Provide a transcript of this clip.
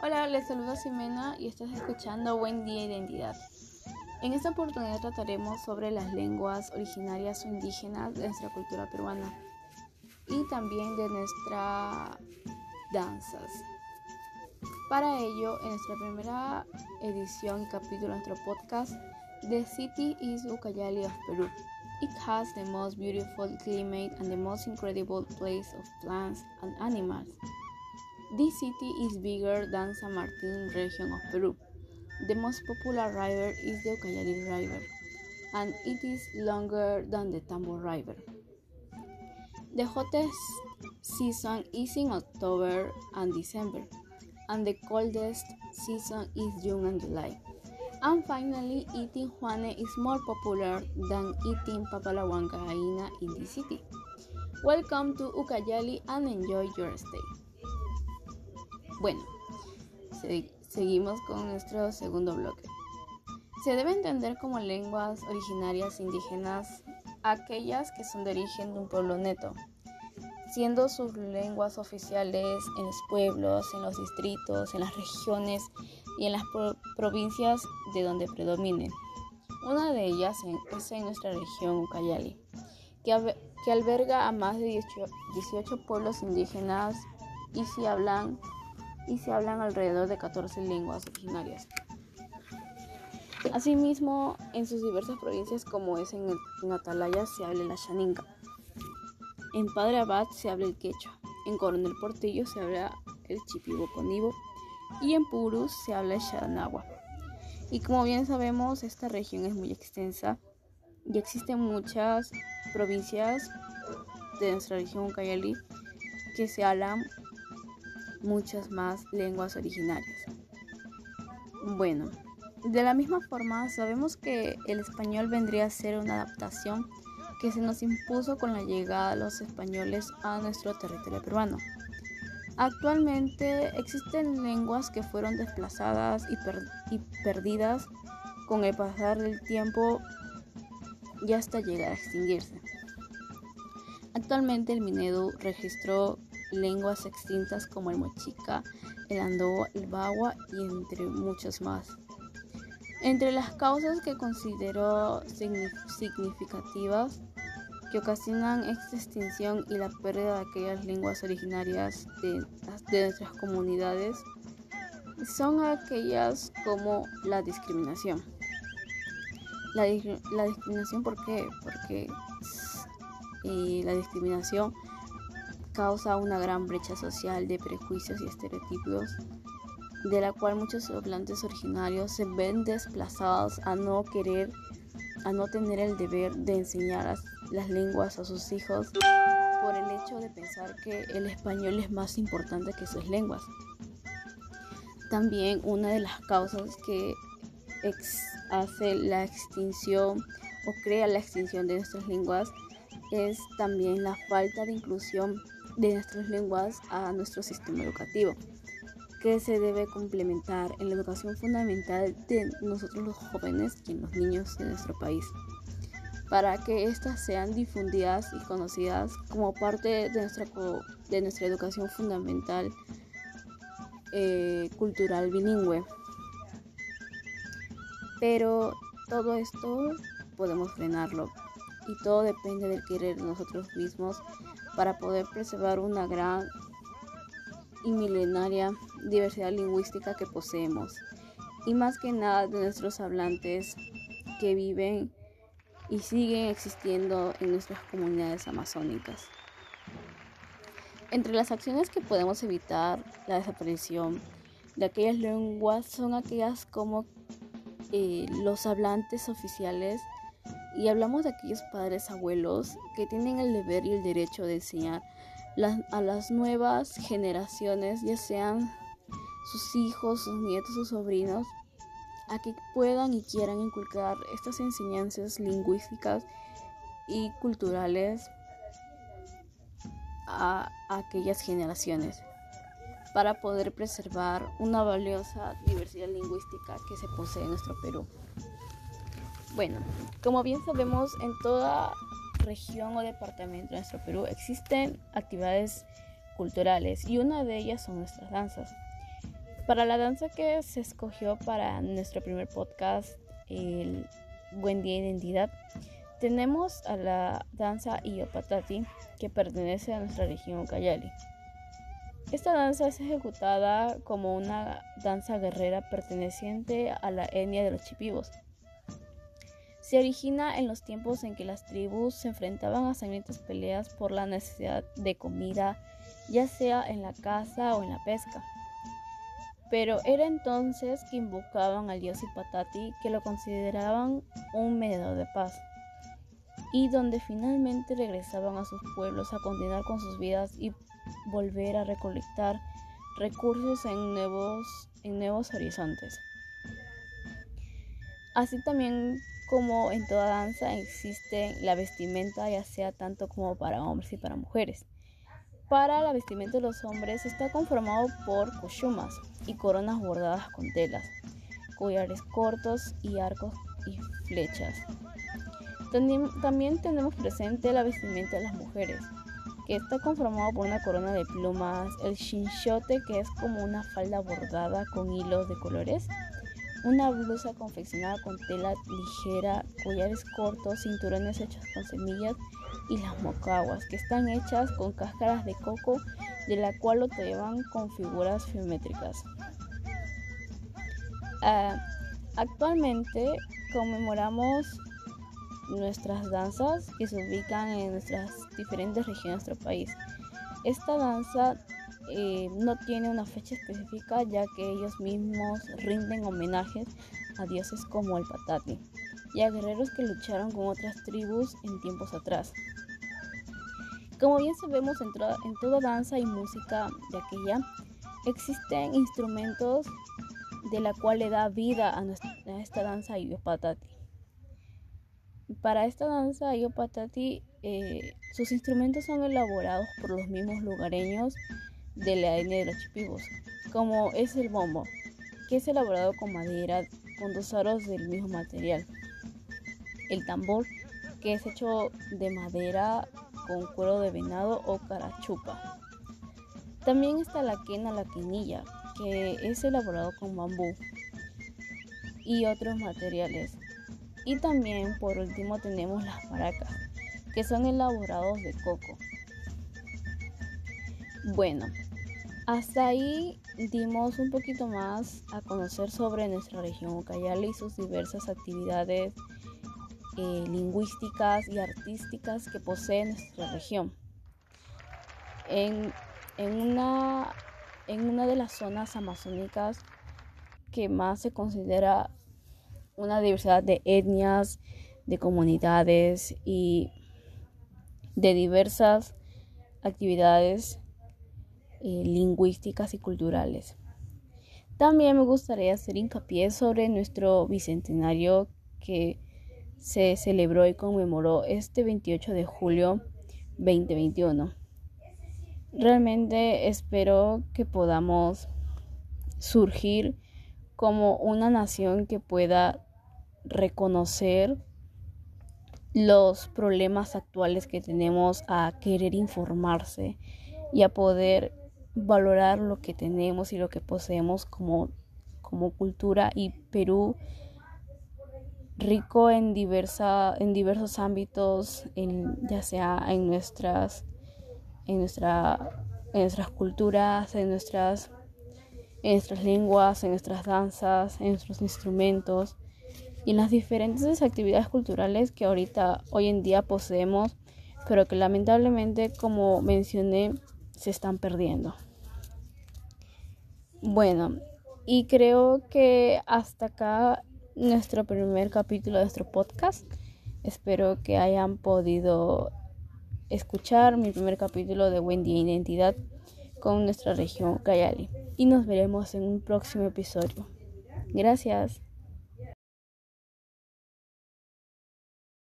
Hola, les saluda Ximena y estás escuchando Buen Día Identidad. En esta oportunidad trataremos sobre las lenguas originarias o indígenas de nuestra cultura peruana y también de nuestras danzas. Para ello, en nuestra primera edición y capítulo de nuestro podcast, The City is Ucayali of Peru. It has the most beautiful climate and the most incredible place of plants and animals. This city is bigger than San Martin region of Peru. The most popular river is the Ucayali River, and it is longer than the Tambo River. The hottest season is in October and December, and the coldest season is June and July. And finally, eating Juane is more popular than eating Papalahuancaína in the city. Welcome to Ucayali and enjoy your stay. Bueno, se seguimos con nuestro segundo bloque. Se debe entender como lenguas originarias indígenas aquellas que son de origen de un pueblo neto, siendo sus lenguas oficiales en los pueblos, en los distritos, en las regiones y en las provincias de donde predominen. Una de ellas es en nuestra región Ucayali, que, que alberga a más de 18, pueblos indígenas y se hablan y se hablan alrededor de 14 lenguas originarias. Asimismo, en sus diversas provincias, como es en, Atalaya, se habla la Xaninga. En Padre Abad se habla el quechua. En Coronel Portillo se habla el chipibo-conibo y en Purus se habla el Sharanagua. Y como bien sabemos, esta región es muy extensa y existen muchas provincias de nuestra región Ucayali que se hablan muchas más lenguas originarias. Bueno, de la misma forma sabemos que el español vendría a ser una adaptación que se nos impuso con la llegada de los españoles a nuestro territorio peruano. Actualmente existen lenguas que fueron desplazadas y, perdidas con el pasar del tiempo y hasta llegar a extinguirse. Actualmente el Minedu registró lenguas extintas como el mochica, el andoa, el bagua y entre muchos más. Entre las causas que consideró significativas que ocasionan esta extinción y la pérdida de aquellas lenguas originarias de, nuestras comunidades son aquellas como la discriminación. La, discriminación, ¿por qué? Porque eh, la discriminación causa una gran brecha social de prejuicios y estereotipos, de la cual muchos hablantes originarios se ven desplazados a no querer, a no tener el deber de enseñar las lenguas a sus hijos por el hecho de pensar que el español es más importante que sus lenguas. También una de las causas que hace la extinción o crea la extinción de nuestras lenguas es también la falta de inclusión de nuestras lenguas a nuestro sistema educativo, que se debe complementar en la educación fundamental de nosotros los jóvenes y los niños de nuestro país para que éstas sean difundidas y conocidas como parte de nuestra, de nuestra educación fundamental eh, cultural bilingüe. Pero todo esto podemos frenarlo y todo depende del querer de nosotros mismos para poder preservar una gran y milenaria diversidad lingüística que poseemos y más que nada de nuestros hablantes que viven y siguen existiendo en nuestras comunidades amazónicas. Entre las acciones que podemos evitar la desaparición de aquellas lenguas son aquellas como eh, los hablantes oficiales y hablamos de aquellos padres abuelos que tienen el deber y el derecho de enseñar a las nuevas generaciones, ya sean sus hijos, sus nietos, sus sobrinos, a que puedan y quieran inculcar estas enseñanzas lingüísticas y culturales a aquellas generaciones para poder preservar una valiosa diversidad lingüística que se posee en nuestro Perú. Bueno, como bien sabemos, en toda región o departamento de nuestro Perú existen actividades culturales y una de ellas son nuestras danzas. Para la danza que se escogió para nuestro primer podcast, el Buen Día Identidad, tenemos a la danza Iopatati, que pertenece a nuestra región Cayali. Esta danza es ejecutada como una danza guerrera perteneciente a la etnia de los chipivos. Se origina en los tiempos en que las tribus se enfrentaban a sangrientas peleas por la necesidad de comida, ya sea en la caza o en la pesca. Pero era entonces que invocaban al dios Ipatati, que lo consideraban un mediador de paz, y donde finalmente regresaban a sus pueblos a continuar con sus vidas y volver a recolectar recursos en nuevos, en nuevos horizontes. Así también como en toda danza existe la vestimenta, ya sea tanto como para hombres y para mujeres. Para la vestimenta de los hombres está conformado por koshumas y coronas bordadas con telas, collares cortos y arcos y flechas. También, tenemos presente la vestimenta de las mujeres, que está conformado por una corona de plumas, el shinchote, que es como una falda bordada con hilos de colores, una blusa confeccionada con tela ligera, collares cortos, cinturones hechos con semillas y las mocaguas, que están hechas con cáscaras de coco, de la cual lo llevan con figuras geométricas. Ah, actualmente conmemoramos nuestras danzas que se ubican en nuestras diferentes regiones de nuestro país. Esta danza eh, no tiene una fecha específica ya que ellos mismos rinden homenajes a dioses como el Patati y a guerreros que lucharon con otras tribus en tiempos atrás. Como bien sabemos en, en toda danza y música de aquella, existen instrumentos de la cual le da vida a, esta danza Patati. Para esta danza Ayopatati, eh, sus instrumentos son elaborados por los mismos lugareños de la etnia de los chipivos, como es el bombo, que es elaborado con madera con dos aros del mismo material. El tambor, que es hecho de madera con cuero de venado o carachupa. También está la quena, la quenilla, que es elaborado con bambú y otros materiales. Y también por último tenemos las maracas, que son elaborados de coco. Bueno, hasta ahí dimos un poquito más a conocer sobre nuestra región Ucayali y sus diversas actividades eh, lingüísticas y artísticas que posee nuestra región. En, una, en una de las zonas amazónicas que más se considera una diversidad de etnias, de comunidades y de diversas actividades eh, lingüísticas y culturales. También me gustaría hacer hincapié sobre nuestro bicentenario que se celebró y conmemoró este 28 de julio 2021. Realmente espero que podamos surgir como una nación que pueda reconocer los problemas actuales que tenemos a querer informarse y a poder valorar lo que tenemos y lo que poseemos como, como cultura y Perú rico en, diversa, en diversos ámbitos, en, ya sea en nuestras, en, nuestra, en nuestras culturas, en nuestras, en nuestras lenguas, en nuestras danzas, en nuestros instrumentos y en las diferentes actividades culturales que ahorita, hoy en día poseemos, pero que lamentablemente, como mencioné, se están perdiendo. Bueno, y creo que hasta acá nuestro primer capítulo de nuestro podcast. Espero que hayan podido escuchar mi primer capítulo de Wendy Identidad con nuestra región Cayali. Y nos veremos en un próximo episodio. Gracias.